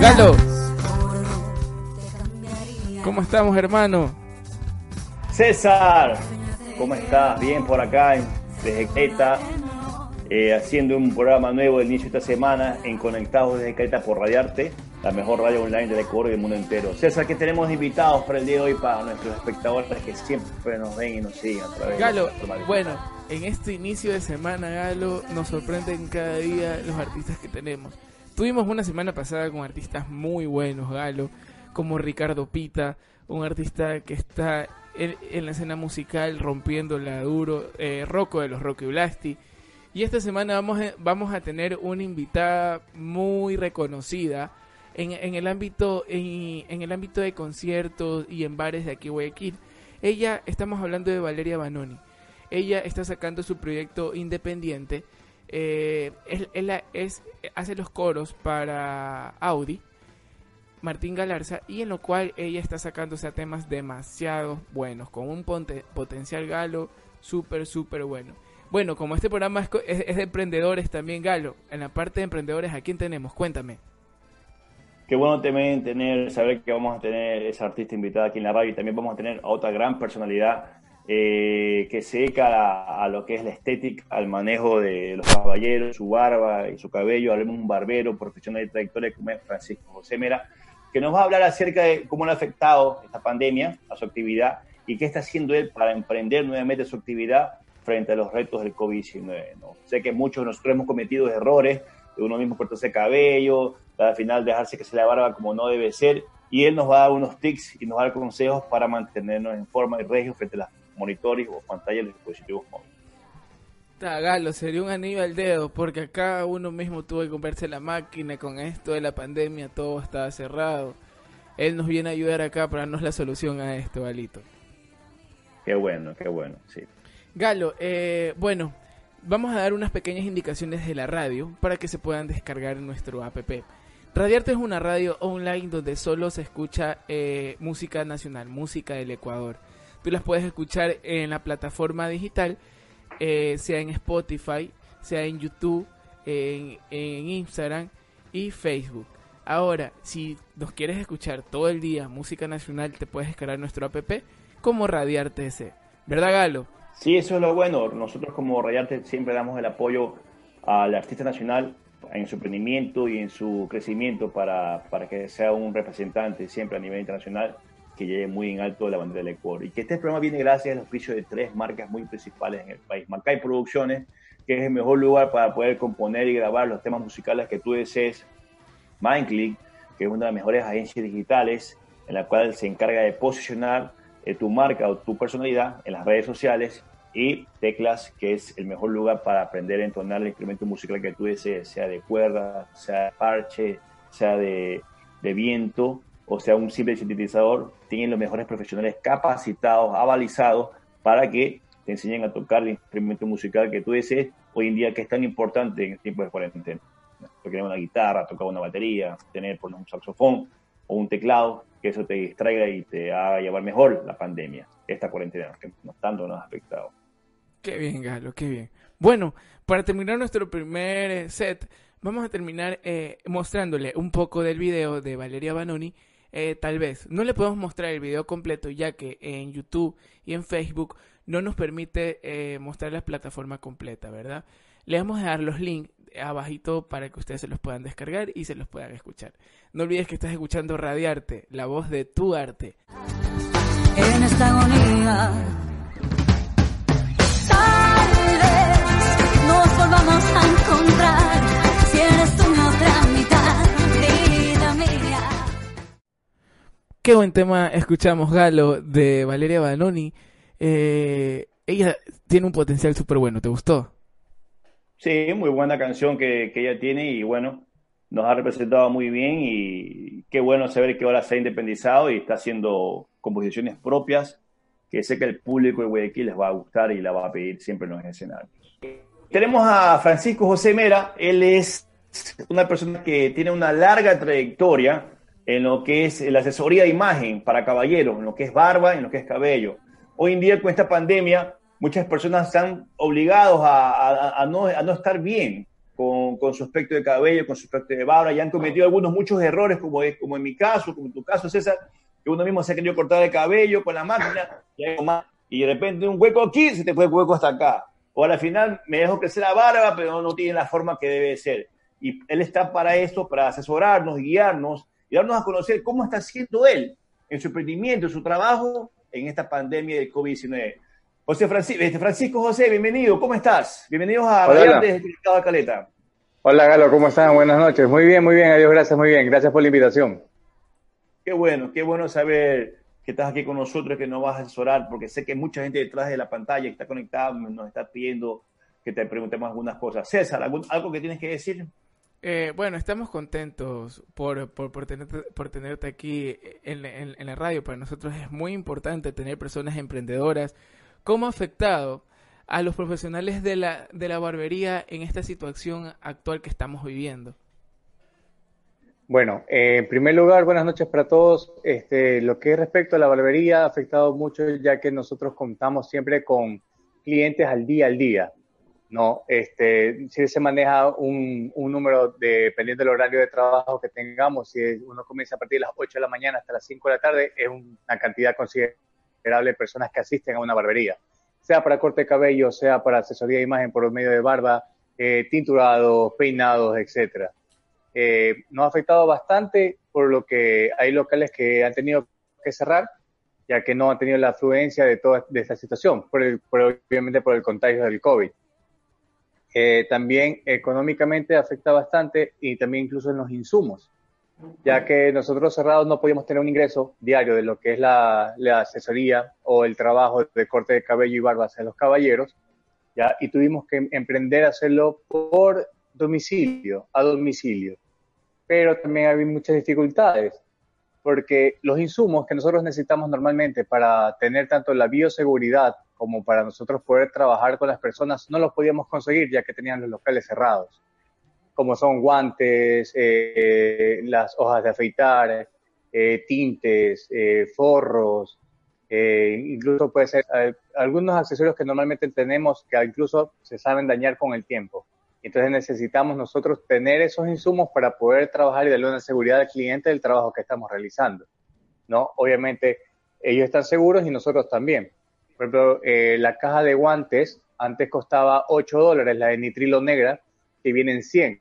El cambiaría. ¿Cómo estamos, hermano? César, ¿cómo estás? Bien por acá en- desde Creta, eh, haciendo un programa nuevo del inicio de esta semana en Conectados desde Creta por Radiarte, la mejor radio online del Ecuador y del mundo entero. César, ¿qué tenemos invitados para el día de hoy para nuestros espectadores que siempre nos ven y nos siguen a través Galo, de nuestro radio? bueno, en este inicio de semana, Galo, nos sorprenden cada día los artistas que tenemos. Tuvimos una semana pasada con artistas muy buenos, Galo, como Ricardo Pita, un artista que está en, en la escena musical rompiéndola duro, eh, Rocco de los Rocky Blasti. Y esta semana vamos a, vamos a tener una invitada muy reconocida en, en el ámbito en, en el ámbito de conciertos y en bares de aquí Guayaquil. Ella, estamos hablando de Valeria Banoni. Ella está sacando su proyecto independiente. Eh, hace los coros para Audi, Martín Galarza, y en lo cual ella está sacándose a temas demasiado buenos, con un potencial galo súper, súper bueno. Bueno, como este programa es de emprendedores también, Galo, en la parte de emprendedores, ¿a quién tenemos? Cuéntame. Qué bueno también tener, saber que vamos a tener esa artista invitada aquí en la radio y también vamos a tener a otra gran personalidad eh, que se dedica a, a lo que es la estética, al manejo de los caballeros, su barba y su cabello, hablemos un barbero profesional de trayectoria como es Francisco José Mera, que nos va a hablar acerca de cómo le ha afectado esta pandemia a su actividad y qué está haciendo él para emprender nuevamente su actividad frente a los retos del COVID-19. ¿no? Sé que muchos de nosotros hemos cometido errores, de uno mismo cortarse el cabello, al final dejarse que se la barba como no debe ser, y él nos va a dar unos tips y nos va a dar consejos para mantenernos en forma y regio frente a los monitores o pantallas de los dispositivos móviles. Ta, Galo, sería un anillo al dedo, porque acá uno mismo tuvo que comprarse la máquina con esto de la pandemia, todo estaba cerrado. Él nos viene a ayudar acá para darnos la solución a esto, Galito. Qué bueno, qué bueno, sí. Galo, eh, bueno, vamos a dar unas pequeñas indicaciones de la radio para que se puedan descargar en nuestro app. Radiarte es una radio online donde solo se escucha eh, música nacional, música del Ecuador. Tú las puedes escuchar en la plataforma digital, eh, sea en Spotify, sea en YouTube, en, Instagram y Facebook. Ahora, si nos quieres escuchar todo el día música nacional, te puedes descargar nuestro app como Radiarte ese. ¿Verdad, Galo? Sí, eso es lo bueno. Nosotros como Rayarte siempre damos el apoyo al artista nacional en su emprendimiento y en su crecimiento para, para que sea un representante siempre a nivel internacional que llegue muy en alto la bandera del Ecuador. Y que este programa viene gracias al oficio de tres marcas muy principales en el país. Marcay Producciones, que es el mejor lugar para poder componer y grabar los temas musicales que tú desees. Mindclick, que es una de las mejores agencias digitales en la cual se encarga de posicionar eh, tu marca o tu personalidad en las redes sociales y Teclas, que es el mejor lugar para aprender a entonar el instrumento musical que tú desees, sea de cuerda, sea de parche, sea de, de viento o sea un simple sintetizador. Tienen los mejores profesionales capacitados, avalizados, para que te enseñen a tocar el instrumento musical que tú desees hoy en día, que es tan importante en el tiempo de cuarentena. Tener una guitarra, tocar una batería, tener por un saxofón o un teclado, que eso te distraiga y te haga llevar mejor la pandemia, esta cuarentena, que no tanto nos ha afectado. Qué bien, Galo, qué bien. Bueno, para terminar nuestro primer eh, set, vamos a terminar eh, mostrándole un poco del video de Valeria Banoni. Eh, tal vez no le podemos mostrar el video completo, ya que en YouTube y en Facebook no nos permite eh, mostrar la plataforma completa, ¿verdad? Le vamos a dar los links abajito para que ustedes se los puedan descargar y se los puedan escuchar. No olvides que estás escuchando Radiarte, la voz de tu arte. en esta agonía. Tal vez nos volvamos a encontrar si eres Qué buen tema escuchamos, Galo, de Valeria Banoni. Eh, ella tiene un potencial súper bueno, ¿te gustó? Sí, muy buena canción que, que ella tiene y bueno, nos ha representado muy bien y qué bueno saber que ahora se ha independizado y está haciendo composiciones propias que sé que el público de Guayaquil les va a gustar y la va a pedir siempre en los escenarios. Tenemos a Francisco José Mera, él es una persona que tiene una larga trayectoria en lo que es la asesoría de imagen para caballeros, en lo que es barba, en lo que es cabello. Hoy en día con esta pandemia, muchas personas están obligados a, a- a no, a no estar bien con, con su aspecto de cabello, con su aspecto de barba, y han cometido algunos muchos errores, como, es, como en mi caso, como en tu caso, César, que uno mismo se ha querido cortar el cabello con la máquina, y, de repente un hueco aquí, se te fue el hueco hasta acá. O al final me dejo crecer la barba, pero no tiene la forma que debe ser. Y él está para esto, para asesorarnos, guiarnos y darnos a conocer cómo está haciendo él en su emprendimiento, en su trabajo en esta pandemia del COVID-19. José Francisco, este Francisco José, bienvenido, ¿cómo estás? Bienvenidos a Hola. Desde de Caleta. Hola Galo, ¿cómo están? Buenas noches. Muy bien, muy bien, adiós, gracias, muy bien. Gracias por la invitación. Qué bueno, qué bueno saber que estás aquí con nosotros, que nos vas a asesorar, porque sé que mucha gente detrás de la pantalla que está conectada nos está pidiendo que te preguntemos algunas cosas. César, ¿algún- ¿algo que tienes que decir? Eh, bueno, estamos contentos por, por, por, tenerte, por tenerte aquí en, la- radio. Para nosotros es muy importante tener personas emprendedoras. ¿Cómo ha afectado a los profesionales de la, de la barbería en esta situación actual que estamos viviendo? Bueno, eh, en primer lugar, buenas noches para todos. Este, lo que es respecto a la barbería ha afectado mucho ya que nosotros contamos siempre con clientes al día al día. No, este, si se maneja un, un número de, dependiendo del horario de trabajo que tengamos, si uno comienza a partir de las 8 de la mañana hasta las 5 de la tarde, es una cantidad considerable de personas que asisten a una barbería, sea para corte de cabello, sea para asesoría de imagen por medio de barba, eh, tinturados, peinados, etcétera. Eh, nos ha afectado bastante por lo que hay locales que han tenido que cerrar, ya que no han tenido la afluencia de toda de esta situación, por el- obviamente por el contagio del COVID. Eh, también económicamente afecta bastante y también incluso en los insumos, ya que nosotros cerrados no podíamos tener un ingreso diario de lo que es la, la asesoría o el trabajo de corte de cabello y barba hacia los caballeros, ¿ya? y tuvimos que emprender a hacerlo por domicilio, a domicilio. Pero también hay muchas dificultades, porque los insumos que nosotros necesitamos normalmente para tener tanto la bioseguridad como para nosotros poder trabajar con las personas, no los podíamos conseguir ya que tenían los locales cerrados, como son guantes, eh, las hojas de afeitar, eh, tintes, eh, forros, eh, incluso puede ser eh, algunos accesorios que normalmente tenemos que incluso se saben dañar con el tiempo. Entonces necesitamos nosotros tener esos insumos para poder trabajar y darle una seguridad al cliente del trabajo que estamos realizando. ¿no? Obviamente ellos están seguros y nosotros también. Por ejemplo, eh, la caja de guantes antes costaba 8 dólares, la de nitrilo negra, que viene en 100.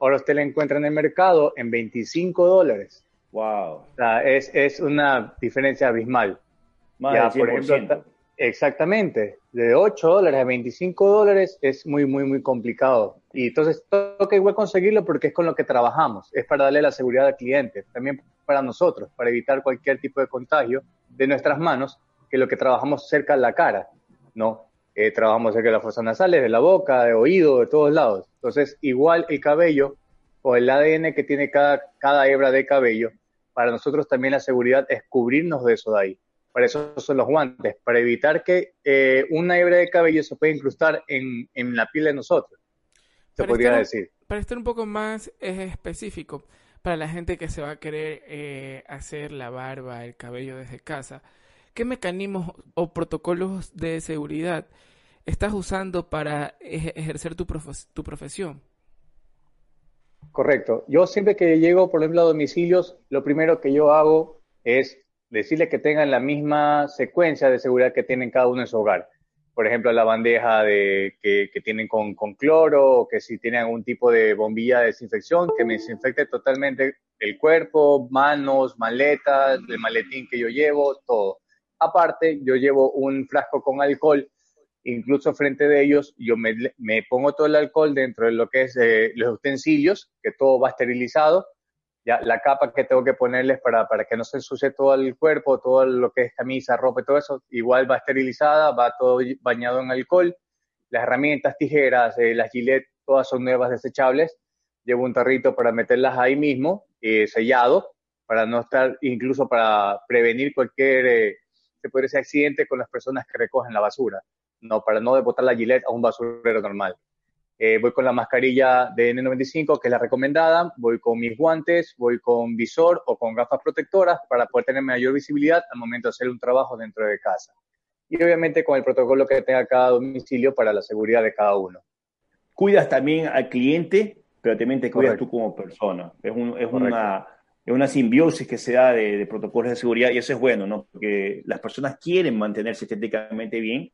Ahora usted la encuentra en el mercado en 25 dólares. Wow. O sea, es, es una diferencia abismal. Más Ya, por 100%. ejemplo, ta- exactamente. De 8 dólares a 25 dólares es muy, muy, muy complicado. Y entonces toca igual conseguirlo porque es con lo que trabajamos. Es para darle la seguridad al cliente. También para nosotros, para evitar cualquier tipo de contagio de nuestras manos, que lo que trabajamos cerca de la cara, ¿no? Eh, trabajamos cerca de las fosas nasales, de la boca, de oído, de todos lados. Entonces, igual el cabello o el ADN que tiene cada, cada hebra de cabello, para nosotros también la seguridad es cubrirnos de eso de ahí. Para eso son los guantes, para evitar que eh, una hebra de cabello se pueda incrustar en, en la piel de nosotros, se Para podría estar- decir. Para estar un poco más eh, específico, para la gente que se va a querer eh, hacer la barba, el cabello desde casa, ¿qué mecanismos o protocolos de seguridad estás usando para ej- ejercer tu, tu profesión? Correcto. Yo siempre que llego, por ejemplo, a domicilios, lo primero que yo hago es decirles que tengan la misma secuencia de seguridad que tienen cada uno en su hogar. por ejemplo, la bandeja de, que, tienen con, con, cloro, o que si tienen algún tipo de bombilla de desinfección, que me desinfecte totalmente el cuerpo, manos, maletas, el maletín que yo llevo, todo. Aparte, yo llevo un frasco con alcohol, incluso frente de ellos, yo me, pongo todo el alcohol dentro de lo que es eh, los utensilios, que todo va esterilizado, ya la capa que tengo que ponerles para, para que no se ensucie todo el cuerpo, todo lo que es camisa, ropa y todo eso, igual va esterilizada, va todo bañado en alcohol. Las herramientas, tijeras, eh, las gilet, todas son nuevas desechables. Llevo un tarrito para meterlas ahí mismo, eh, sellado, para no estar, incluso para prevenir cualquier, eh, se puede decir, accidente con las personas que recogen la basura, no, para no botar la gilet a un basurero normal. Eh, voy con la mascarilla de N95, que es la recomendada, voy con mis guantes, voy con visor o con gafas protectoras para poder tener mayor visibilidad al momento de hacer un trabajo dentro de casa. Y obviamente con el protocolo que tenga cada domicilio para la seguridad de cada uno. Cuidas también al cliente, pero también te cuidas tú como persona. Es, un, es una, una simbiosis que se da de, de, protocolos de seguridad y eso es bueno, ¿no? Porque las personas quieren mantenerse estéticamente bien,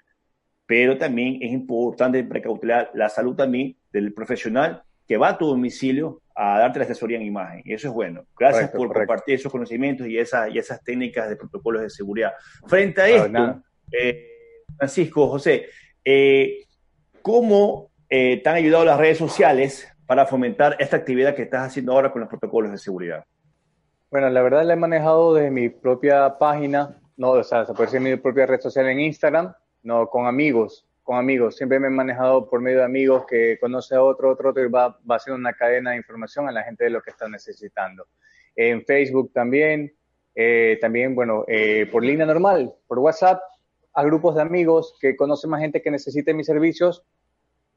pero también es importante precautelar la salud también del profesional que va a tu domicilio a darte la asesoría en imagen. Y eso es bueno. Gracias correcto, por correcto. compartir esos conocimientos y esas, y esas técnicas de protocolos de seguridad. Frente a esto, eh, Francisco, José, eh, ¿cómo eh, te han ayudado las redes sociales para fomentar esta actividad que estás haciendo ahora con los protocolos de seguridad? Bueno, la verdad la he manejado desde mi propia página, no, o sea, se puede decir mi propia red social en Instagram, no, con amigos, con amigos. Siempre me he manejado por medio de amigos que conoce a otro, otro, otro y va, va haciendo una cadena de información a la gente de lo que están necesitando. En Facebook también, eh, también, bueno, eh, por línea normal, por WhatsApp, a grupos de amigos que conocen más gente que necesite mis servicios,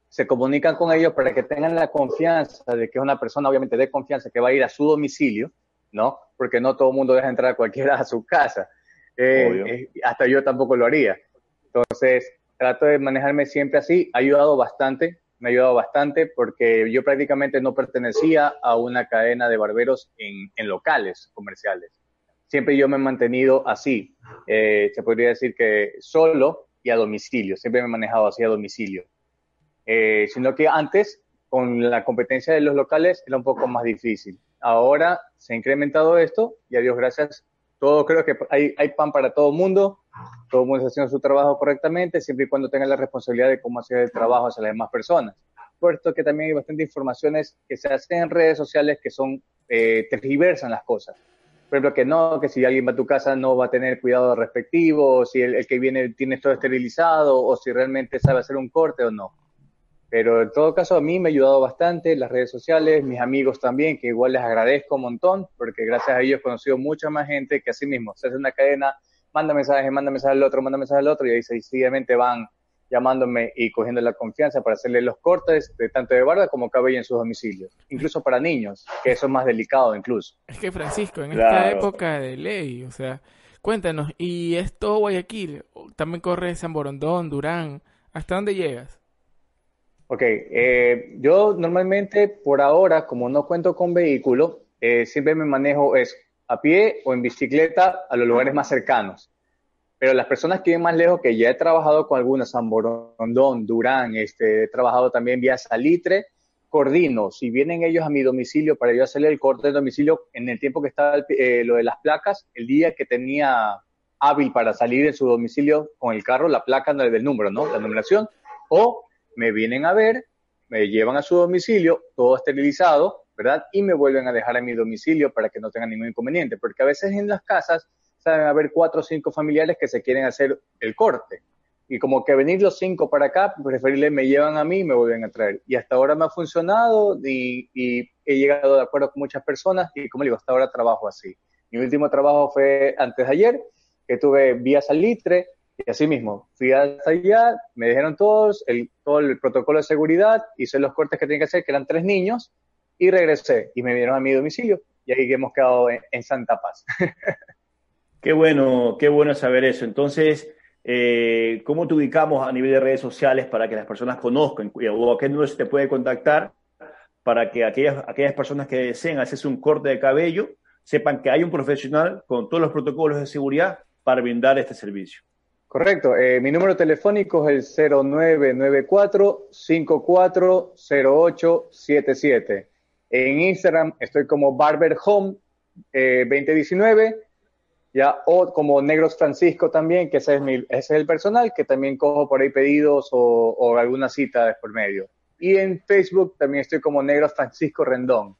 se comunican con ellos para que tengan la confianza de que es una persona, obviamente, de confianza que va a ir a su domicilio, ¿no? Porque no todo el mundo deja entrar a cualquiera a su casa. Eh, eh, hasta yo tampoco lo haría. Entonces, trato de manejarme siempre así. Ha ayudado bastante, me ha ayudado bastante porque yo prácticamente no pertenecía a una cadena de barberos en, en locales comerciales. Siempre yo me he mantenido así. Eh, se podría decir que solo y a domicilio. Siempre me he manejado así a domicilio. Sino que antes, con la competencia de los locales, era un poco más difícil. Ahora se ha incrementado esto y a Dios gracias, todo creo que hay, pan para todo el mundo todo mundo está haciendo su trabajo correctamente, siempre y cuando tenga la responsabilidad de cómo hacer el trabajo hacia las demás personas. Por esto que también hay bastante informaciones que se hacen en redes sociales que son, eh, tergiversan las cosas. Por ejemplo, que no, que si alguien va a tu casa no va a tener cuidado respectivo, o si el, el que viene tiene todo esterilizado, o si realmente sabe hacer un corte o no. Pero en todo caso, a mí me ha ayudado bastante las redes sociales, mis amigos también, que igual les agradezco un montón, porque gracias a ellos he conocido mucha más gente que así mismo se hace una cadena manda mensaje, manda mensaje al otro, manda mensaje al otro, y ahí sencillamente van llamándome y cogiendo la confianza para hacerle los cortes de tanto de barba como cabello en sus domicilios, incluso para niños, que eso es más delicado incluso. Es que Francisco, en claro. esta época de ley, o sea, cuéntanos, y esto Guayaquil, también corre San Borondón, Durán, ¿hasta dónde llegas? Ok, eh, yo normalmente por ahora, como no cuento con vehículo, eh, siempre me manejo es a pie o en bicicleta a los lugares más cercanos. Pero las personas que viven más lejos, que ya he trabajado con algunas, San Borondón, Durán, este, he trabajado también vía Salitre, coordino, si vienen ellos a mi domicilio para yo hacerle el corte de domicilio en el tiempo que estaba eh, lo de las placas, el día que tenía hábil para salir de su domicilio con el carro, la placa del número, ¿no? La numeración, o me vienen a ver, me llevan a su domicilio, todo esterilizado, ¿verdad? Y me vuelven a dejar a mi domicilio para que no tengan ningún inconveniente, porque a veces en las casas saben haber cuatro o cinco familiares que se quieren hacer el corte. Y como que venir los cinco para acá, preferible me llevan a mí y me vuelven a traer. Y hasta ahora me ha funcionado y, he llegado de acuerdo con muchas personas y como digo, hasta ahora trabajo así. Mi último trabajo fue antes de ayer, que tuve vía salitre, y así mismo, fui hasta allá, me dijeron todos, el, todo el protocolo de seguridad, hice los cortes que tenía que hacer, que eran tres niños, y regresé y me vieron a mi domicilio y ahí hemos quedado en, Santa Paz. qué bueno, qué bueno saber eso. Entonces, eh, ¿cómo te ubicamos a nivel de redes sociales para que las personas conozcan o a qué número se te puede contactar para que aquellas, aquellas personas que deseen hacerse un corte de cabello sepan que hay un profesional con todos los protocolos de seguridad para brindar este servicio? Correcto. Eh, mi número telefónico es el 0994-540877. En Instagram estoy como Barber Home 2019, eh, ya, o como Negros Francisco también, que ese es, mi, ese es el personal, que también cojo por ahí pedidos o, o alguna cita por medio. Y en Facebook también estoy como Negros Francisco Rendón.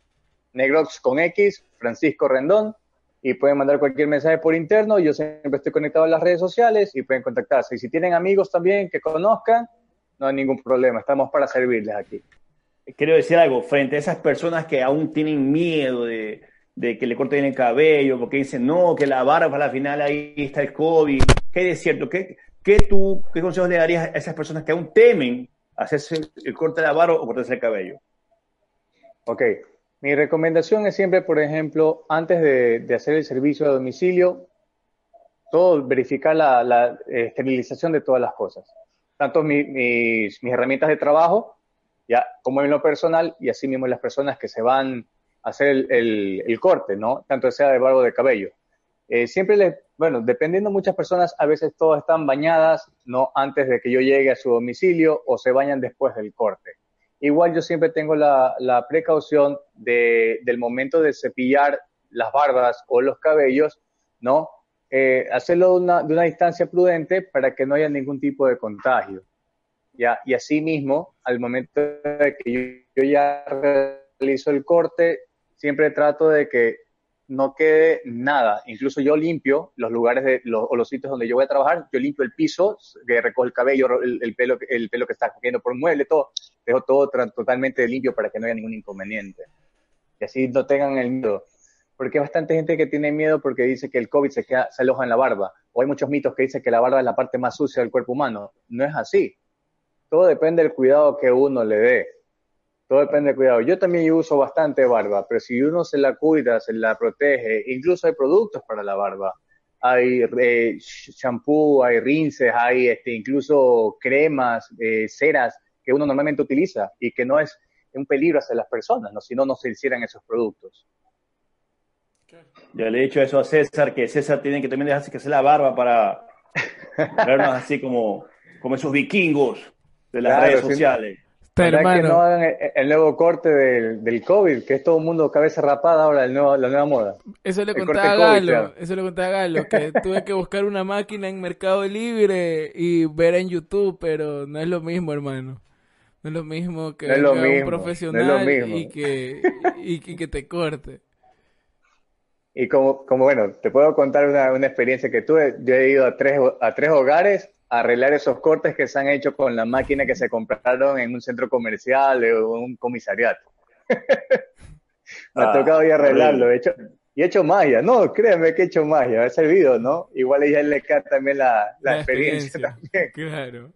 Negros con X, Francisco Rendón y pueden mandar cualquier mensaje por interno. Yo siempre estoy conectado a las redes sociales y pueden contactarse. Y si tienen amigos también que conozcan, no hay ningún problema. Estamos para servirles aquí. Quiero decir algo, frente a esas personas que aún tienen miedo de, que le corten el cabello, porque dicen, no, que la barba para la final ahí está el COVID. ¿Qué es cierto? ¿Qué, qué, tú, ¿Qué consejos le darías a esas personas que aún temen hacerse el corte de la barba o cortarse el cabello? Ok, mi recomendación es siempre, por ejemplo, antes de, hacer el servicio a domicilio, todo verificar la, esterilización de todas las cosas. Tanto mis, herramientas de trabajo, ya como en lo personal, y así mismo las personas que se van a hacer el, corte, ¿no? Tanto sea de barbo de cabello. Eh, siempre les, bueno, dependiendo de muchas personas, a veces todas están bañadas, ¿no? Antes de que yo llegue a su domicilio o se bañan después del corte. Igual yo siempre tengo la, precaución de, del momento de cepillar las barbas o los cabellos, ¿no? Eh, hacerlo de una, de una, distancia prudente para que no haya ningún tipo de contagio. Y así mismo, al momento de que yo ya realizo el corte, siempre trato de que no quede nada. Incluso yo limpio los lugares de, los, o los sitios donde yo voy a trabajar, yo limpio el piso, que recojo el cabello, el, pelo, el pelo que está cogiendo por mueble, todo, dejo todo totalmente limpio para que no haya ningún inconveniente. Y así no tengan el miedo. Porque hay bastante gente que tiene miedo porque dice que el COVID se, queda, se aloja en la barba. O hay muchos mitos que dicen que la barba es la parte más sucia del cuerpo humano. No es así. Todo depende del cuidado que uno le dé. Todo depende del cuidado. Yo también uso bastante barba, pero si uno se la cuida, se la protege, incluso hay productos para la barba. Hay eh, shampoo, hay rinces, hay este, incluso cremas, eh, ceras que uno normalmente utiliza y que no es un peligro hacia las personas, ¿no? si no, no se hicieran esos productos. Ya le he dicho eso a César, que César tiene que también dejarse que se la barba para vernos así como, como esos vikingos de las redes sociales. Que no hagan el, nuevo corte del, del, COVID, que es todo un mundo cabeza rapada ahora, el nuevo, la nueva moda. Eso le contaba a Galo, eso le contaba a Galo, que tuve que buscar una máquina en Mercado Libre y ver en YouTube, pero no es lo mismo, hermano. No es lo mismo que un profesional y, que, y, que te corte. Y como, como bueno, te puedo contar una, una experiencia que tuve. Yo he ido a tres, a tres hogares arreglar esos cortes que se han hecho con la máquina que se compraron en un centro comercial o un comisariato. Me ha ah, tocado ir a arreglarlo, he hecho, y he hecho magia, no, créanme que he hecho magia, ha servido, ¿no? Igual ella le cae también la, experiencia, también. Claro.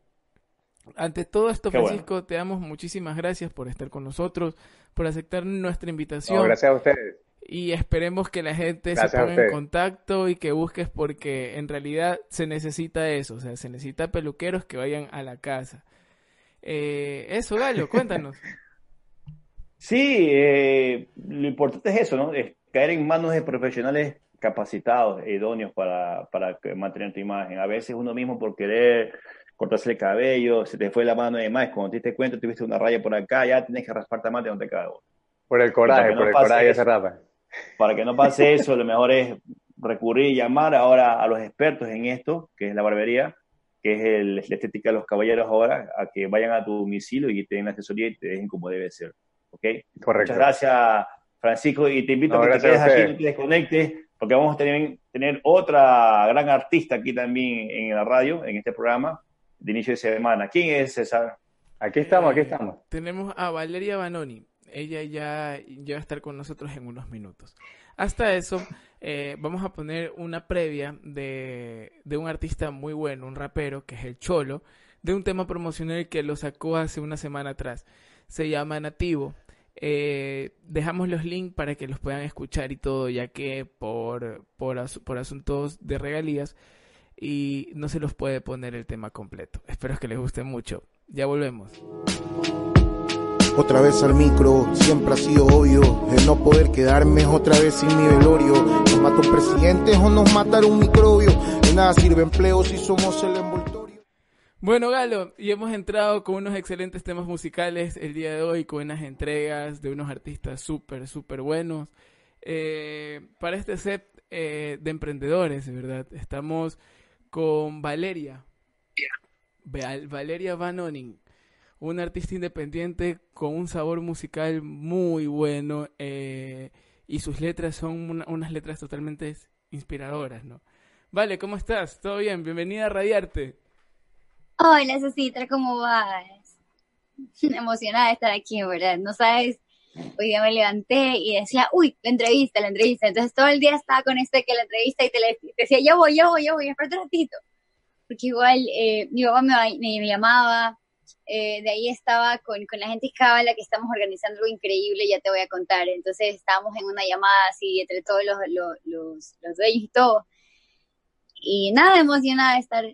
Ante todo esto, Francisco, te damos muchísimas gracias por estar con nosotros, por aceptar nuestra invitación. gracias a ustedes y esperemos que la gente se ponga en contacto y que busques porque en realidad se necesita eso, o sea, se necesita peluqueros que vayan a la casa. Eh, eso, Gallo, cuéntanos. Sí, eh, lo importante es eso, ¿no? Es caer en manos de profesionales capacitados e idóneos para, para mantener tu imagen. A veces uno mismo por querer cortarse el cabello, se te fue la mano de más, cuando te diste cuenta tuviste una raya por acá, ya tienes que rasparte más de donde cago. Por el coraje, por el coraje se rapa. Para que no pase eso, lo mejor es recurrir y llamar ahora a los expertos en esto, que es la barbería, que es el, la estética de los caballeros ahora, a que vayan a tu domicilio y te den la asesoría y te dejen como debe ser. ¿Ok? Correcto. Muchas gracias, Francisco, y te invito a que te quedes aquí, y te desconectes, porque vamos a tener, tener otra gran artista aquí también en la radio, en este programa de inicio de semana. ¿Quién es César? Aquí estamos, aquí estamos. Tenemos a Valeria Banoni ella ya, ya va a estar con nosotros en unos minutos. Hasta eso, eh, vamos a poner una previa de, de un artista muy bueno, un rapero, que es el Cholo, de un tema promocional que lo sacó hace una semana atrás. Se llama Nativo. Eh, dejamos los links para que los puedan escuchar y todo, ya que por, por, por asuntos de regalías y no se los puede poner el tema completo. Espero que les guste mucho. Ya volvemos otra vez al micro, siempre ha sido obvio el no poder quedarme otra vez sin mi velorio. Nos mata un presidente o nos mata un microbio nada sirve empleo si somos el envoltorio. Bueno, Galo, y hemos entrado con unos excelentes temas musicales el día de hoy, con unas entregas de unos artistas súper, súper buenos. Eh, para este set eh, de emprendedores, ¿verdad? Estamos con Valeria. Val- Valeria Van Oning, una artista independiente con un sabor musical muy bueno eh, y sus letras son una- unas letras totalmente inspiradoras, ¿no? Vale, ¿cómo estás? ¿Todo bien? Bienvenida a Radiarte. Hola, Cecitra, ¿cómo vas? Emocionada de estar aquí, verdad. No sabes, hoy día me levanté y decía, uy, la entrevista, la entrevista. Entonces todo el día estaba con este que la entrevista y te, le- decía, ya voy, ya voy, ya voy, espérate un ratito. Porque igual eh, mi papá me, me- me llamaba, eh, de ahí estaba con, con la gente de Cábala que estamos organizando algo increíble, ya te voy a contar. Entonces estábamos en una llamada así entre todos los, los, los, los dueños y todo. Y nada, emocionada de estar,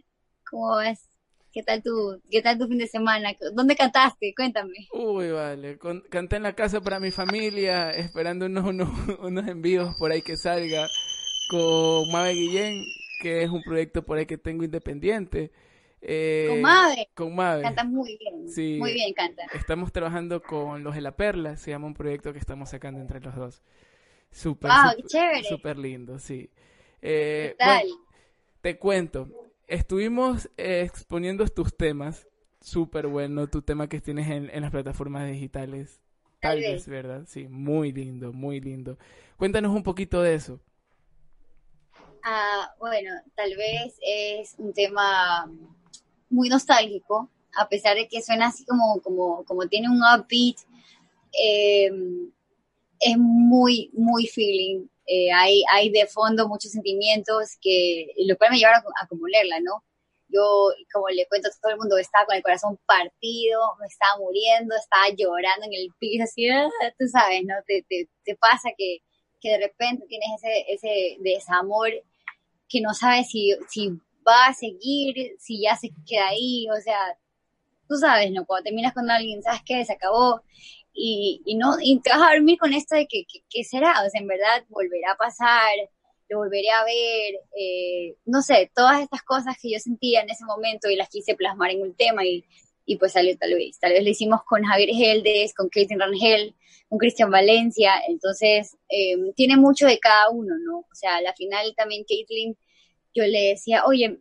¿cómo vas? ¿Qué tal tu, qué tal tu fin de semana? ¿Dónde cantaste? Cuéntame. Uy, vale. Con- canté en la casa para mi familia, esperando unos, unos, unos envíos por ahí que salga con Mabe Guillén, que es un proyecto por ahí que tengo independiente. Eh, Con Mabe. Con Mabe. Canta muy bien. Sí. Muy bien canta. Estamos trabajando con los de la Perla, se llama un proyecto que estamos sacando entre los dos. Súper, Wow, súper- qué chévere. súper lindo, sí. Eh, ¿Qué tal? bueno, te cuento, estuvimos eh, exponiendo tus temas, súper bueno, tu tema que tienes en, en las plataformas digitales. Tal Tal vez, vez. ¿verdad? Sí, muy lindo, muy lindo. Cuéntanos un poquito de eso. Ah, bueno, tal vez es un tema muy nostálgico, a pesar de que suena así como, como, como tiene un upbeat, eh, es muy, muy feeling. Eh, hay, hay de fondo muchos sentimientos que, lo cual me llevaron a, a acumularla, ¿no? Yo, como le cuento a todo el mundo, estaba con el corazón partido, me estaba muriendo, estaba llorando en el piso, así, ah, tú sabes, ¿no? Te, te, te pasa que, que de repente tienes ese, ese desamor que no sabes si, si va a seguir, si ya se queda ahí, o sea, tú sabes, ¿no? Cuando terminas con alguien, ¿sabes qué? Se acabó. Y, y no, y te vas a dormir con esto de que, que, que será, o sea, en verdad volverá a pasar, lo volveré a ver, eh, no sé, todas estas cosas que yo sentía en ese momento y las quise plasmar en un tema y, y pues salió tal vez, tal vez lo hicimos con Javier Geldes, con Cristian Rangel, con Cristian Valencia, entonces eh, tiene mucho de cada uno, ¿no? O sea, la final también Caitlin, yo le decía, oye,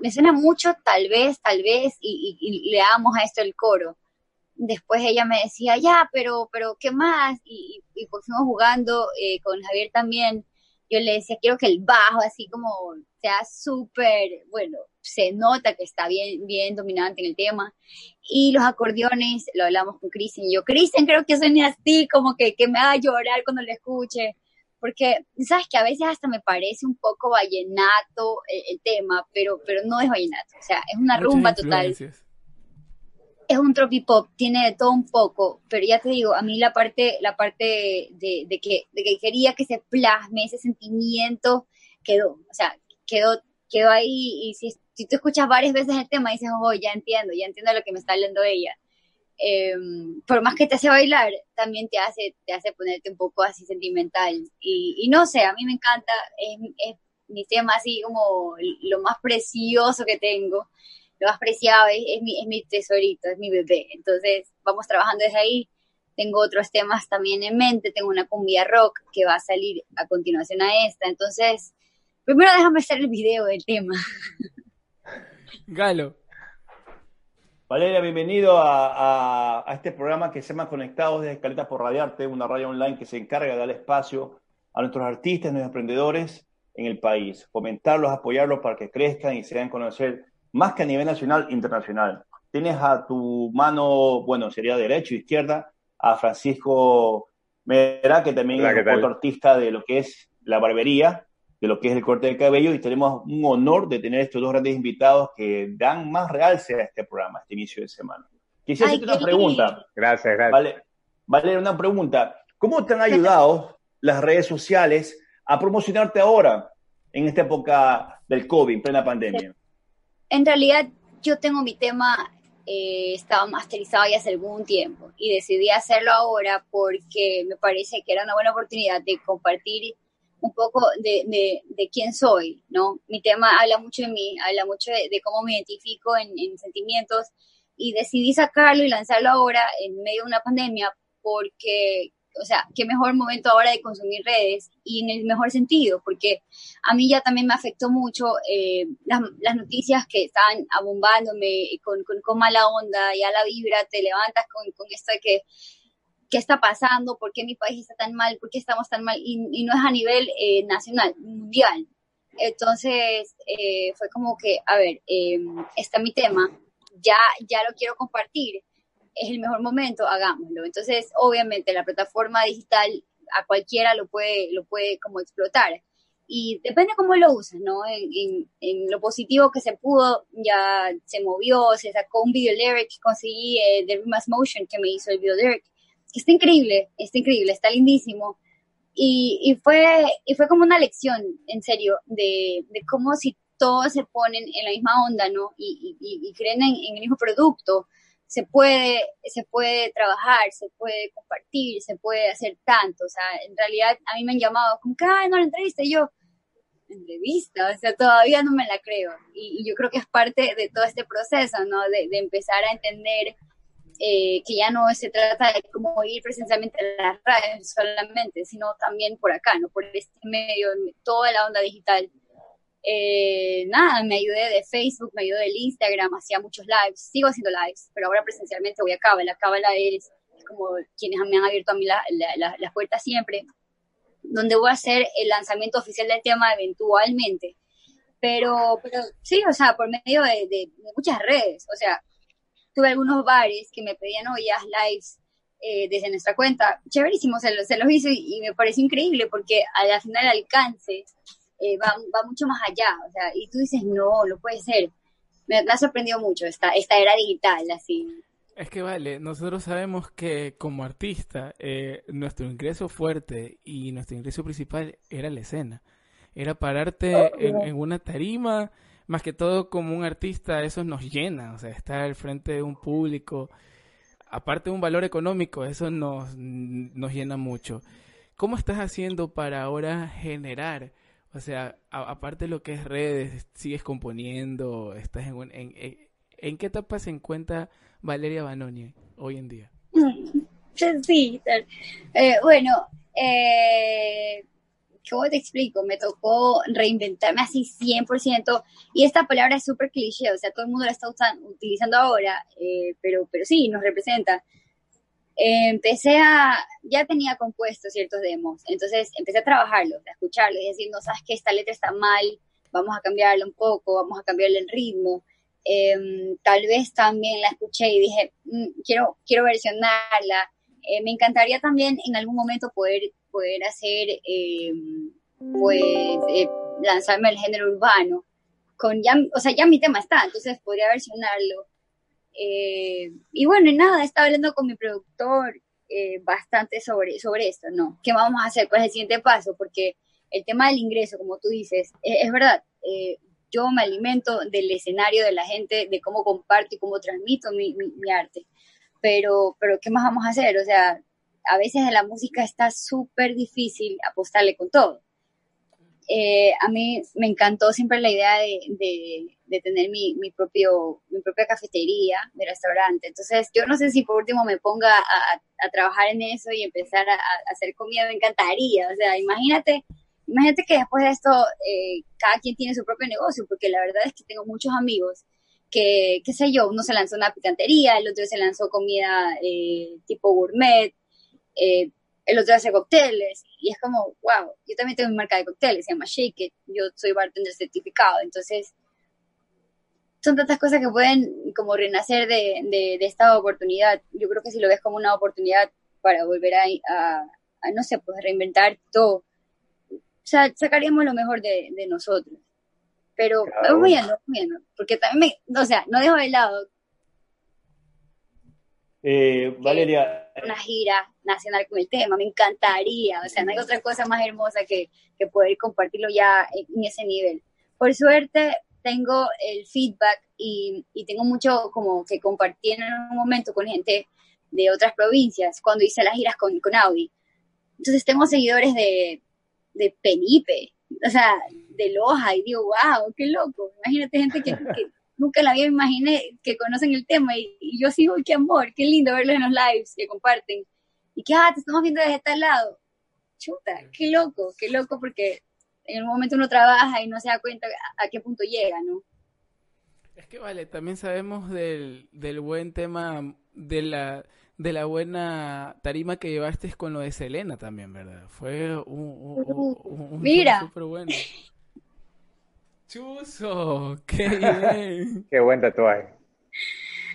me suena mucho, tal vez, tal vez, y, y, y le damos a esto el coro. Después ella me decía, ya, pero, pero, ¿qué más? Y, y, pues fuimos jugando eh, con Javier también. Yo le decía, quiero que el bajo así como sea súper, bueno, se nota que está bien, bien dominante en el tema. Y los acordeones, lo hablamos con Cristian y yo, Cristian, creo que suena así, como que, que me haga llorar cuando lo escuche porque sabes que a veces hasta me parece un poco vallenato el, el, tema, pero, pero no es vallenato, o sea, es una Muchas rumba total. Es un tropipop, tiene de todo un poco, pero ya te digo, a mí la parte, la parte de, de que, de que quería que se plasme ese sentimiento quedó, o sea, quedó, quedó ahí y si, si tú escuchas varias veces el tema dices, oh, ya entiendo, ya entiendo lo que me está hablando ella. Eh, por más que te hace bailar, también te hace, te hace ponerte un poco así sentimental. Y, y no sé, a mí me encanta, es, es, mi tema así como lo más precioso que tengo, lo más preciado, es, es, mi, es mi tesorito, es mi bebé. Entonces, vamos trabajando desde ahí. Tengo otros temas también en mente, tengo una cumbia rock que va a salir a continuación a esta. Entonces, primero déjame hacer el video del tema. Galo. Valeria, bienvenido a, a, a, este programa que se llama Conectados desde Escaleta por Radiarte, una radio online que se encarga de dar espacio a nuestros artistas, nuestros emprendedores en el país, fomentarlos, apoyarlos para que crezcan y se den a conocer más que a nivel nacional, internacional. Tienes a tu mano, bueno, sería derecha o izquierda, a Francisco Mera, que también es otro artista de lo que es la barbería, de lo que es el corte de cabello y tenemos un honor de tener estos dos grandes invitados que dan más realce a este programa, este inicio de semana. Quisiera hacerte una pregunta. Gracias, gracias. Vale, vale, una pregunta. ¿Cómo te han ayudado las redes sociales a promocionarte ahora, en esta época del COVID, en plena pandemia? En realidad, yo tengo mi tema, eh, estaba masterizado ya hace algún tiempo y decidí hacerlo ahora porque me parece que era una buena oportunidad de compartir un poco de, de, quién soy, ¿no? Mi tema habla mucho de mí, habla mucho de, cómo me identifico en, en, sentimientos y decidí sacarlo y lanzarlo ahora en medio de una pandemia porque, o sea, qué mejor momento ahora de consumir redes y en el mejor sentido, porque a mí ya también me afectó mucho eh, las, noticias que estaban abombándome con, con, con, mala onda, ya la vibra, te levantas con, con esto de que qué está pasando, por qué mi país está tan mal, por qué estamos tan mal, y, y no es a nivel eh, nacional, mundial. Entonces, eh, fue como que, a ver, eh, está mi tema, ya, ya lo quiero compartir, es el mejor momento, hagámoslo. Entonces, obviamente, la plataforma digital a cualquiera lo puede, lo puede como explotar. Y depende cómo lo uses, ¿no? En, en, en, lo positivo que se pudo, ya se movió, se sacó un video lyric, conseguí eh, de Rimas Motion que me hizo el video lyric está increíble, está increíble, está lindísimo. Y, y, fue, y fue como una lección, en serio, de, de cómo si todos se ponen en la misma onda, ¿no? Y, y, y creen en, en, el mismo producto, se puede, se puede trabajar, se puede compartir, se puede hacer tanto. O sea, en realidad a mí me han llamado como que, ay, no la entrevista, y yo, entrevista, o sea, todavía no me la creo. Y, y, yo creo que es parte de todo este proceso, ¿no? De, de empezar a entender eh, que ya no se trata de cómo ir presencialmente a las redes solamente, sino también por acá, ¿no? Por este medio, toda la onda digital. Eh, nada, me ayudé de Facebook, me ayudé del Instagram, hacía muchos lives, sigo haciendo lives, pero ahora presencialmente voy a Cábala. Cábala es, es como quienes me han abierto a mí las la, la, la puertas siempre, donde voy a hacer el lanzamiento oficial del tema eventualmente. Pero, pero sí, o sea, por medio de, de, de muchas redes, o sea, tuve algunos bares que me pedían ollas, lives eh, desde nuestra cuenta. Chéverísimo, se, lo, se los hizo y, y, me pareció increíble porque al final el alcance eh, va, va, mucho más allá. O sea, y tú dices, no, no puede ser. Me, me ha sorprendido mucho esta, esta era digital, así. Es que vale, nosotros sabemos que como artista, eh, nuestro ingreso fuerte y nuestro ingreso principal era la escena. Era pararte oh, en, en una tarima más que todo como un artista, eso nos llena, o sea, estar al frente de un público, aparte de un valor económico, eso nos, nos llena mucho. ¿Cómo estás haciendo para ahora generar? O sea, aparte de lo que es redes, sigues componiendo, estás en, en, en, en qué etapa se encuentra Valeria Banoni hoy en día? Sí, eh, bueno, eh, ¿cómo te explico? Me tocó reinventarme así 100%. Y esta palabra es súper cliché, o sea, todo el mundo la está usando, utilizando ahora, eh, pero, pero sí, nos representa. Eh, empecé a, ya tenía compuestos ciertos demos, entonces empecé a trabajarlos, a escucharlos y decir, no sabes que esta letra está mal, vamos a cambiarla un poco, vamos a cambiarle el ritmo. Eh, tal vez también la escuché y dije, mm, quiero, quiero versionarla. Eh, me encantaría también en algún momento poder poder hacer, eh, pues, eh, lanzarme al género urbano. Con ya, o sea, ya mi tema está, entonces podría versionarlo. Y bueno, y nada, estaba hablando con mi productor bastante sobre, sobre esto, ¿no? ¿Qué vamos a hacer? ¿Cuál es el siguiente paso? Porque el tema del ingreso, como tú dices, es, es verdad. yo me alimento del escenario de la gente, de cómo comparto y cómo transmito mi, mi, mi arte. Pero, pero, ¿qué más vamos a hacer? O sea, a veces en la música está súper difícil apostarle con todo. Eh, a mí me encantó siempre la idea de, de, de tener mi, mi, propio, mi propia cafetería de restaurante. Entonces, yo no sé si por último me ponga a, a trabajar en eso y empezar a, a, hacer comida, me encantaría. O sea, imagínate, imagínate que después de esto eh, cada quien tiene su propio negocio, porque la verdad es que tengo muchos amigos que, qué sé yo, uno se lanzó una picantería, el otro se lanzó comida eh, tipo gourmet, eh, el otro hace cócteles y es como, wow, yo también tengo mi marca de cócteles, se llama Shake It, yo soy bartender certificado, entonces son tantas cosas que pueden como renacer de, de, esta oportunidad. Yo creo que si lo ves como una oportunidad para volver a, a, a no sé, pues reinventar todo, o sea, sacaríamos lo mejor de, de nosotros. Pero claro. vamos viendo, viendo, porque también me, o sea, no dejo de lado. Eh, Valeria. Una gira nacional con el tema, me encantaría, o sea, no hay otra cosa más hermosa que, que poder compartirlo ya en, ese nivel. Por suerte, tengo el feedback y, y, tengo mucho como que compartir en un momento con gente de otras provincias cuando hice las giras con, con Audi. Entonces tengo seguidores de, de Penipe, o sea, de Loja, y digo, wow, qué loco. Imagínate gente que, nunca la había imaginé que conocen el tema y, yo sigo, qué amor, qué lindo verlos en los lives que comparten. Y que, ah, te estamos viendo desde tal lado. Chuta, qué loco, qué loco porque en un momento uno trabaja y no se da cuenta a, qué punto llega, ¿no? Es que vale, también sabemos del, del buen tema de la de la buena tarima que llevaste con lo de Selena también, ¿verdad? Fue un, un, Mira. súper bueno. Chuso, qué bien. qué buen tatuaje.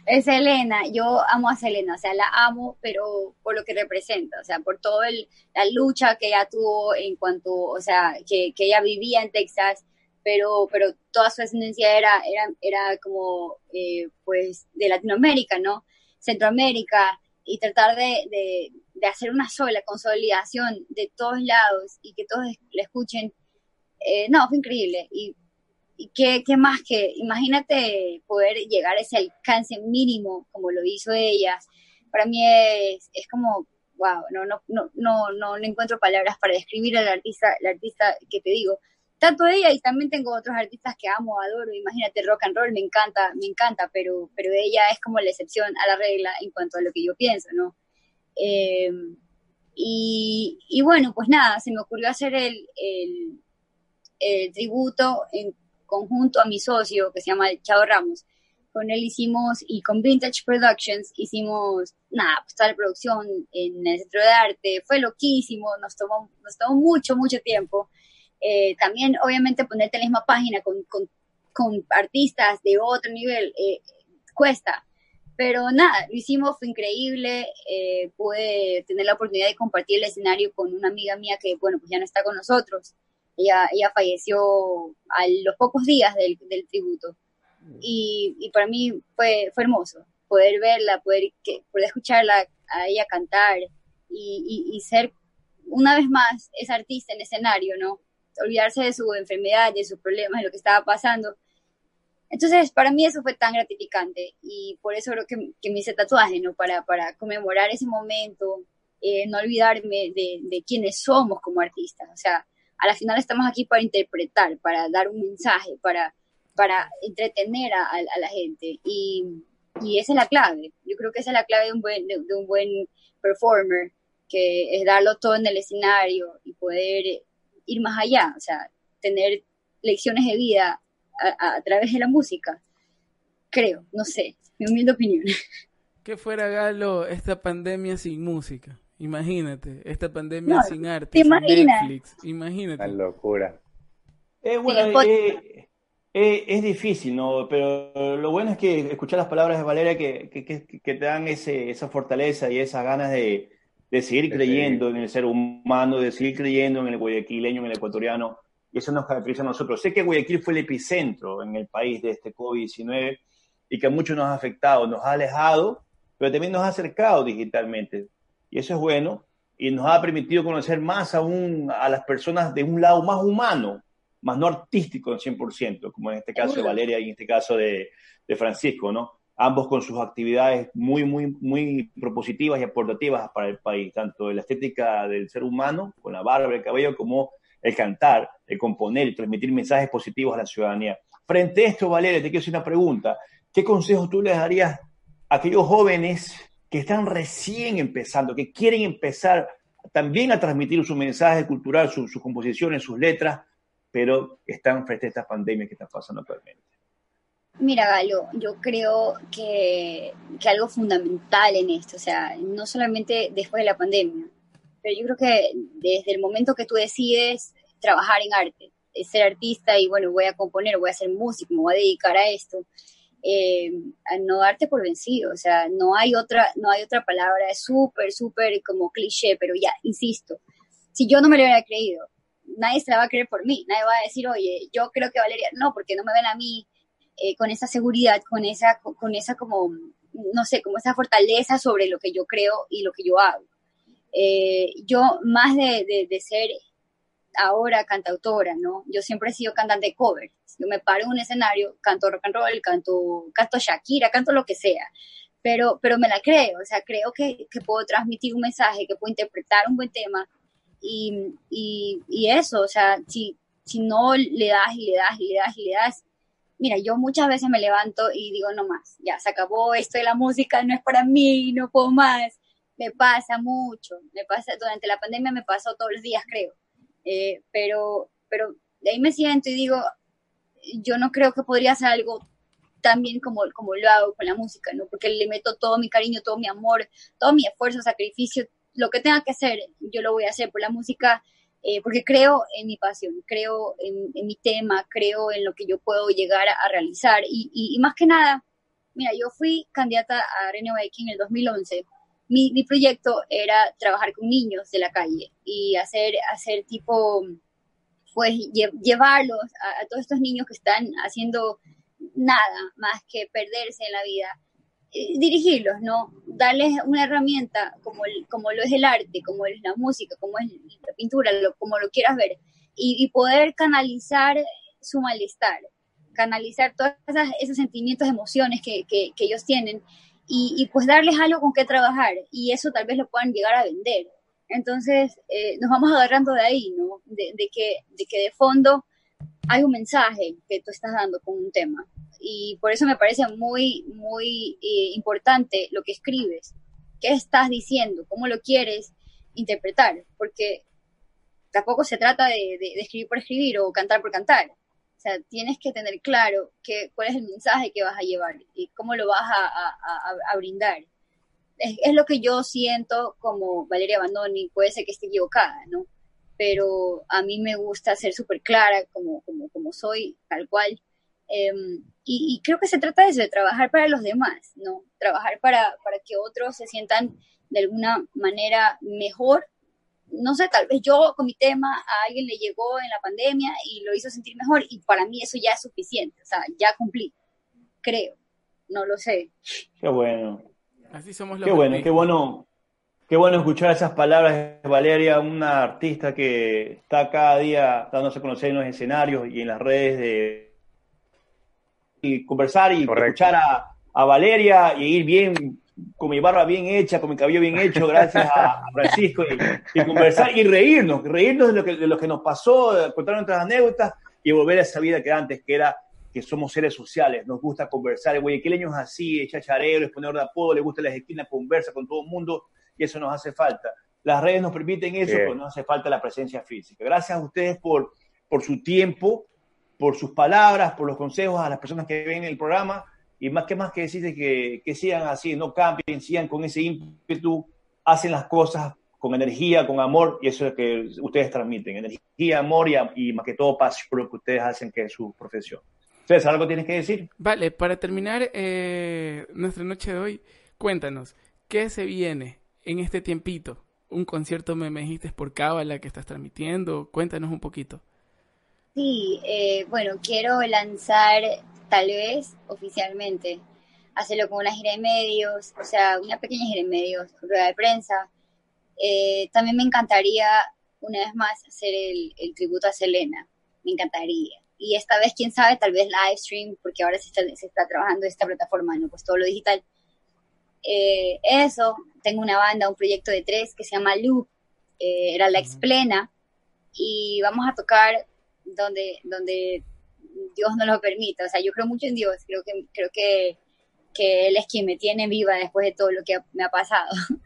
Es Selena, yo amo a Selena, o sea, la amo, pero por lo que representa, o sea, por toda la lucha que ella tuvo en cuanto, o sea, que, que ella vivía en Texas, pero, pero toda su ascendencia era, era, era como, eh, pues, de Latinoamérica, ¿no? Centroamérica, y tratar de, de, hacer una sola consolidación de todos lados y que todos la escuchen, eh, no, fue increíble. Y, y qué, qué, más que, imagínate poder llegar a ese alcance mínimo como lo hizo ella. Para mí es, es como, wow, no, no, no, no, no, no encuentro palabras para describir al artista, la artista que te digo tanto ella y también tengo otros artistas que amo, adoro, imagínate rock and roll, me encanta, me encanta, pero, pero ella es como la excepción a la regla en cuanto a lo que yo pienso, ¿no? Em, y, bueno, pues nada, se me ocurrió hacer el, el, el, tributo en conjunto a mi socio que se llama Chavo Ramos. Con él hicimos, y con Vintage Productions hicimos, nada, pues toda la producción en el centro de arte, fue loquísimo, nos tomó, nos tomó mucho, mucho tiempo. Eh, también, obviamente, ponerte en la misma página con, con, con artistas de otro nivel eh, cuesta. Pero nada, lo hicimos, fue increíble. Eh, pude tener la oportunidad de compartir el escenario con una amiga mía que, bueno, pues ya no está con nosotros. Ella, ella falleció a los pocos días del, del tributo. Y, y, para mí fue, fue hermoso poder verla, poder, que, poder escucharla a ella cantar y, y, y ser una vez más esa artista en escenario, ¿no? Olvidarse de su enfermedad, de sus problemas, de lo que estaba pasando. Entonces, para mí eso fue tan gratificante y por eso creo que, que me hice tatuaje, ¿no? Para, para conmemorar ese momento, eh, no olvidarme de, de quiénes somos como artistas. O sea, a la final estamos aquí para interpretar, para dar un mensaje, para, para entretener a, a, la gente. Y, y, esa es la clave. Yo creo que esa es la clave de un buen, de, de un buen performer, que es darlo todo en el escenario y poder ir más allá, o sea, tener lecciones de vida a, través de la música. Creo, no sé, mi humilde opinión. ¿Qué fuera, Galo, esta pandemia sin música? Imagínate, esta pandemia sin arte, sin Netflix, imagínate. La locura. Eh, bueno, eh, eh, es difícil, ¿no? Pero lo bueno es que escuchar las palabras de Valeria que, que, que, que te dan ese, esa fortaleza y esas ganas de, de seguir creyendo en el ser humano, de seguir creyendo en el guayaquileño, en el ecuatoriano, y eso nos caracteriza a nosotros. Sé que Guayaquil fue el epicentro en el país de este COVID-19 y que a muchos nos ha afectado, nos ha alejado, pero también nos ha acercado digitalmente. Y eso es bueno y nos ha permitido conocer más aún a las personas de un lado más humano, más no artístico en 100%, como en este caso de Valeria y en este caso de, de Francisco, ¿no? Ambos con sus actividades muy, muy, muy propositivas y aportativas para el país, tanto la estética del ser humano, con la barba, el cabello, como el cantar, el componer y transmitir mensajes positivos a la ciudadanía. Frente a esto, Valeria, te quiero hacer una pregunta. ¿Qué consejos tú les darías a aquellos jóvenes que están recién empezando, que quieren empezar también a transmitir su mensaje cultural, sus composiciones, sus letras, pero están frente a esta pandemia que está pasando actualmente? Mira, Galo, yo creo que, que, algo fundamental en esto, o sea, no solamente después de la pandemia, pero yo creo que desde el momento que tú decides trabajar en arte, ser artista y bueno, voy a componer, voy a ser músico, me voy a dedicar a esto, eh, a no darte por vencido, o sea, no hay otra, no hay otra palabra, es súper, súper como cliché, pero ya, insisto, si yo no me lo hubiera creído, nadie se la va a creer por mí, nadie va a decir, oye, yo creo que Valeria, no, porque no me ven a mí, eh, con esa seguridad, con esa, con esa como, no sé, como esa fortaleza sobre lo que yo creo y lo que yo hago. Eh, yo, más de, de, ser ahora cantautora, ¿no? Yo siempre he sido cantante de cover. Yo me paro en un escenario, canto rock and roll, canto, canto Shakira, canto lo que sea. Pero, pero me la creo, o sea, creo que, que puedo transmitir un mensaje, que puedo interpretar un buen tema Y, y, y eso, o sea, si, si no le das y le das y le das y le das, mira, yo muchas veces me levanto y digo, no más, ya se acabó esto de la música, no es para mí, no puedo más. Me pasa mucho, me pasa, durante la pandemia me pasó todos los días, creo. Eh, pero, pero de ahí me siento y digo, yo no creo que podría hacer algo tan bien como, como lo hago con la música, ¿no? Porque le meto todo mi cariño, todo mi amor, todo mi esfuerzo, sacrificio, lo que tenga que hacer, yo lo voy a hacer por la música, eh, porque creo en mi pasión, creo en, mi tema, creo en lo que yo puedo llegar a, realizar. Y, y, más que nada, mira, yo fui candidata a Renovation en el 2011. Mi, mi proyecto era trabajar con niños de la calle y hacer, hacer tipo, pues llevarlos a, todos estos niños que están haciendo nada más que perderse en la vida, dirigirlos, ¿no? Darles una herramienta como, como lo es el arte, como es la música, como es la pintura, como lo quieras ver, y, poder canalizar su malestar, canalizar todos esos sentimientos, emociones que, ellos tienen, y, pues darles algo con qué trabajar, y eso tal vez lo puedan llegar a vender. Entonces, eh, nos vamos agarrando de ahí, ¿no? De, que, de que de fondo hay un mensaje que tú estás dando con un tema y por eso me parece muy, muy eh, importante lo que escribes. ¿Qué estás diciendo? ¿Cómo lo quieres interpretar? Porque tampoco se trata de, escribir por escribir o cantar por cantar. O sea, tienes que tener claro que, cuál es el mensaje que vas a llevar y cómo lo vas a, brindar. Es, es, lo que yo siento como Valeria Bandoni, puede ser que esté equivocada, ¿no? Pero a mí me gusta ser súper clara como, como, como soy, tal cual. Em, y, creo que se trata de eso, de trabajar para los demás, ¿no? Trabajar para, para que otros se sientan de alguna manera mejor. No sé, tal vez yo con mi tema a alguien le llegó en la pandemia y lo hizo sentir mejor y para mí eso ya es suficiente, o sea, ya cumplí, creo, no lo sé. Qué bueno. Así somos los Qué bueno, qué bueno, qué bueno escuchar esas palabras de Valeria, una artista que está cada día dándose a conocer en los escenarios y en las redes de y conversar y escuchar a, Valeria y ir bien con mi barba bien hecha, con mi cabello bien hecho, gracias a Francisco, y, conversar y reírnos, reírnos de lo, que, de lo que nos pasó, contar nuestras anécdotas y volver a esa vida que antes, que era que somos seres sociales, nos gusta conversar, el guayaquileño es así, es chacharero, es poner de apodo, le gusta las esquinas, conversa con todo el mundo y eso nos hace falta. Las redes nos permiten eso, pero nos hace falta la presencia física. Gracias a ustedes por, por su tiempo, por sus palabras, por los consejos a las personas que ven el programa y más que más que decirte que, que sigan así, no cambien, sigan con ese ímpetu, hacen las cosas con energía, con amor, y eso es lo que ustedes transmiten, energía, amor y, más que todo pasión por lo que ustedes hacen, que es su profesión. Entonces, ¿algo tienes que decir? Vale, para terminar eh, nuestra noche de hoy, cuéntanos, ¿qué se viene en este tiempito? Un concierto me, me dijiste por Cábala que estás transmitiendo, cuéntanos un poquito. Sí, eh, bueno, quiero lanzar tal vez oficialmente, hacerlo con una gira de medios, o sea, una pequeña gira de medios, rueda de prensa. Eh, también me encantaría, una vez más, hacer el, tributo a Selena, me encantaría. Y esta vez, quién sabe, tal vez live stream, porque ahora se está, se está trabajando esta plataforma, ¿no? Pues todo lo digital. Eh, eso, tengo una banda, un proyecto de tres que se llama Loop, era la explena, y vamos a tocar donde, donde Dios no lo permita. O sea, yo creo mucho en Dios, creo que, creo que, que Él es quien me tiene viva después de todo lo que me ha pasado.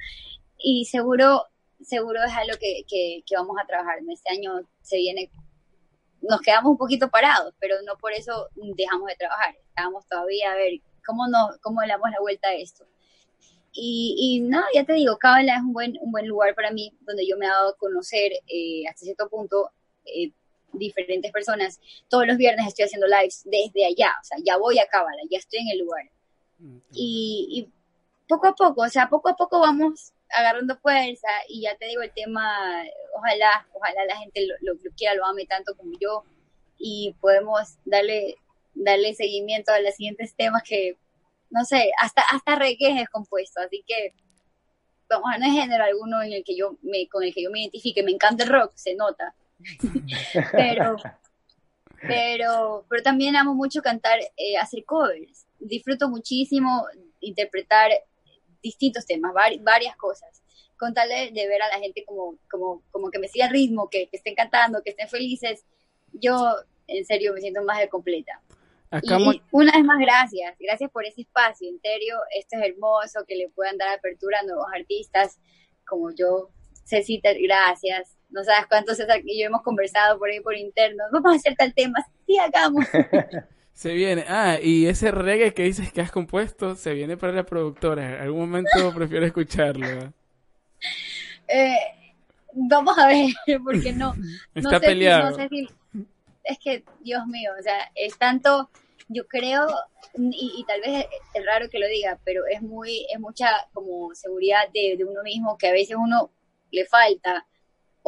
y seguro, seguro es algo que, que, que vamos a trabajar. Este año se viene, nos quedamos un poquito parados, pero no por eso dejamos de trabajar. Estamos todavía a ver cómo, no, cómo damos la vuelta a esto. Y, y no, ya te digo, Cábala es un buen, un buen lugar para mí, donde yo me he dado a conocer eh, hasta cierto punto eh, diferentes personas. Todos los viernes estoy haciendo lives desde allá, o sea, ya voy a Cábala, ya estoy en el lugar. Mm, y, poco a poco, o sea, poco a poco vamos agarrando fuerza y ya te digo el tema, ojalá, ojalá la gente lo, lo, quiera, lo ame tanto como yo y podemos darle, darle seguimiento a los siguientes temas que, no sé, hasta, hasta reggae es compuesto, así que vamos a no género alguno en el que yo me, con el que yo me identifique, me encanta el rock, se nota, pero, pero, pero también amo mucho cantar, eh, hacer covers. Disfruto muchísimo interpretar distintos temas, varias cosas. con tal de, de ver a la gente como, como, como que me siga el ritmo, que, que estén cantando, que estén felices, yo en serio me siento más de completa. Acá Y mo- una vez más, gracias. Gracias por ese espacio. En serio, esto es hermoso, que le puedan dar apertura a nuevos artistas como yo. Cecita, gracias. No sabes cuánto César y yo hemos conversado por ahí por interno. Vamos a hacer tal tema. Sí, hagamos. Se viene. Ah, y ese reggae que dices que has compuesto se viene para la productora. En algún momento prefiero escucharlo. Eh, vamos a ver, porque no. no Está sé si- peleado. no sé si- es que, Dios mío, o sea, es tanto, yo creo, y, y tal vez es raro que lo diga, pero es muy, es mucha como seguridad de, de uno mismo que a veces uno le falta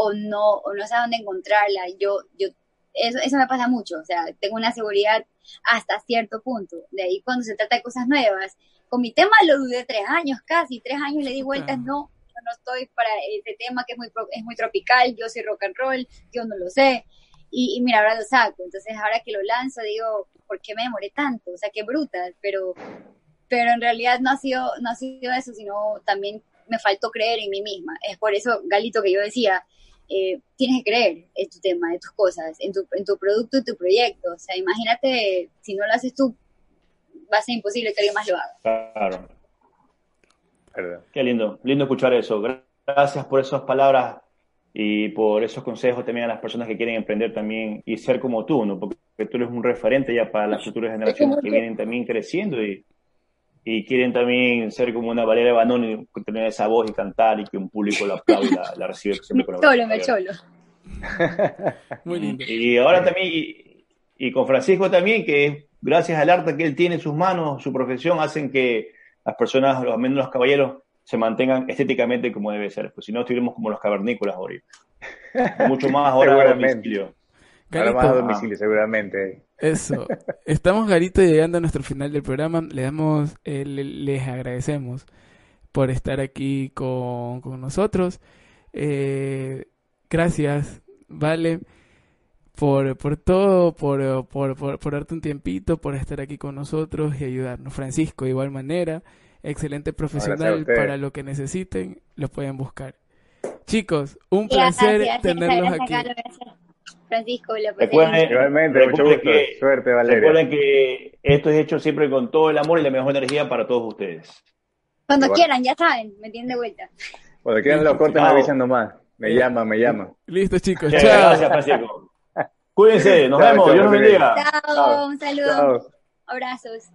o no, o no sabe dónde encontrarla. Yo, yo, eso, eso me pasa mucho, o sea, tengo una seguridad hasta cierto punto. De ahí cuando se trata de cosas nuevas, con mi tema lo dudé tres años casi, tres años le di vueltas, no, yo no estoy para este tema que es muy, es muy tropical, yo soy rock and roll, yo no lo sé. Y, y mira, ahora lo saco. Entonces, ahora que lo lanzo, digo, ¿por qué me demoré tanto? O sea, qué bruta, pero, pero en realidad no ha sido, no ha sido eso, sino también me faltó creer en mí misma. Es por eso, Galito, que yo decía, eh, tienes que creer en tu tema, en tus cosas, en tu, en tu producto, en tu proyecto. O sea, imagínate, si no lo haces tú, va a ser imposible que alguien más lo haga. Claro. ¿Verdad? Qué lindo, lindo escuchar eso. Gracias por esas palabras y por esos consejos también a las personas que quieren emprender también y ser como tú, ¿no? Porque tú eres un referente ya para las futuras generaciones que vienen también creciendo y, y quieren también ser como una Valeria Banoni, tener esa voz y cantar y que un público la aplaude y la, recibe siempre con la Cholo, me cholo. Muy lindo. Y ahora también, y, y con Francisco también, que gracias al arte que él tiene en sus manos, su profesión, hacen que las personas, al menos los caballeros, se mantengan estéticamente como debe ser. Pues si no, estuviéramos como los cavernícolas ahorita. Mucho más ahora a domicilio. Ahora más a domicilio, seguramente. Eso. Estamos, Garito, llegando a nuestro final del programa. Le damos, eh, le- les agradecemos por estar aquí con, con nosotros. Eh, gracias, Vale, por, por todo, por, por, por, por darte un tiempito, por estar aquí con nosotros y ayudarnos. Francisco, de igual manera, excelente profesional para lo que necesiten, lo pueden buscar. Chicos, un placer gracias, tenerlos gracias, aquí. Gracias. Francisco, lo pasé Recuerden, bien. Igualmente, mucho recuerden gusto. que- Suerte, Valeria. Recuerden que esto es hecho siempre con todo el amor y la mejor energía para todos ustedes. Cuando Igual. quieran, ya saben, me tienen de vuelta. Cuando quieran los cortes, me avisan nomás. Me llaman, me llaman. Listo, chicos. Muchas Chao. Gracias, Francisco. Cuídense, nos Chao, vemos, chao, Dios los bendiga. Chao, un saludo, Chao. abrazos.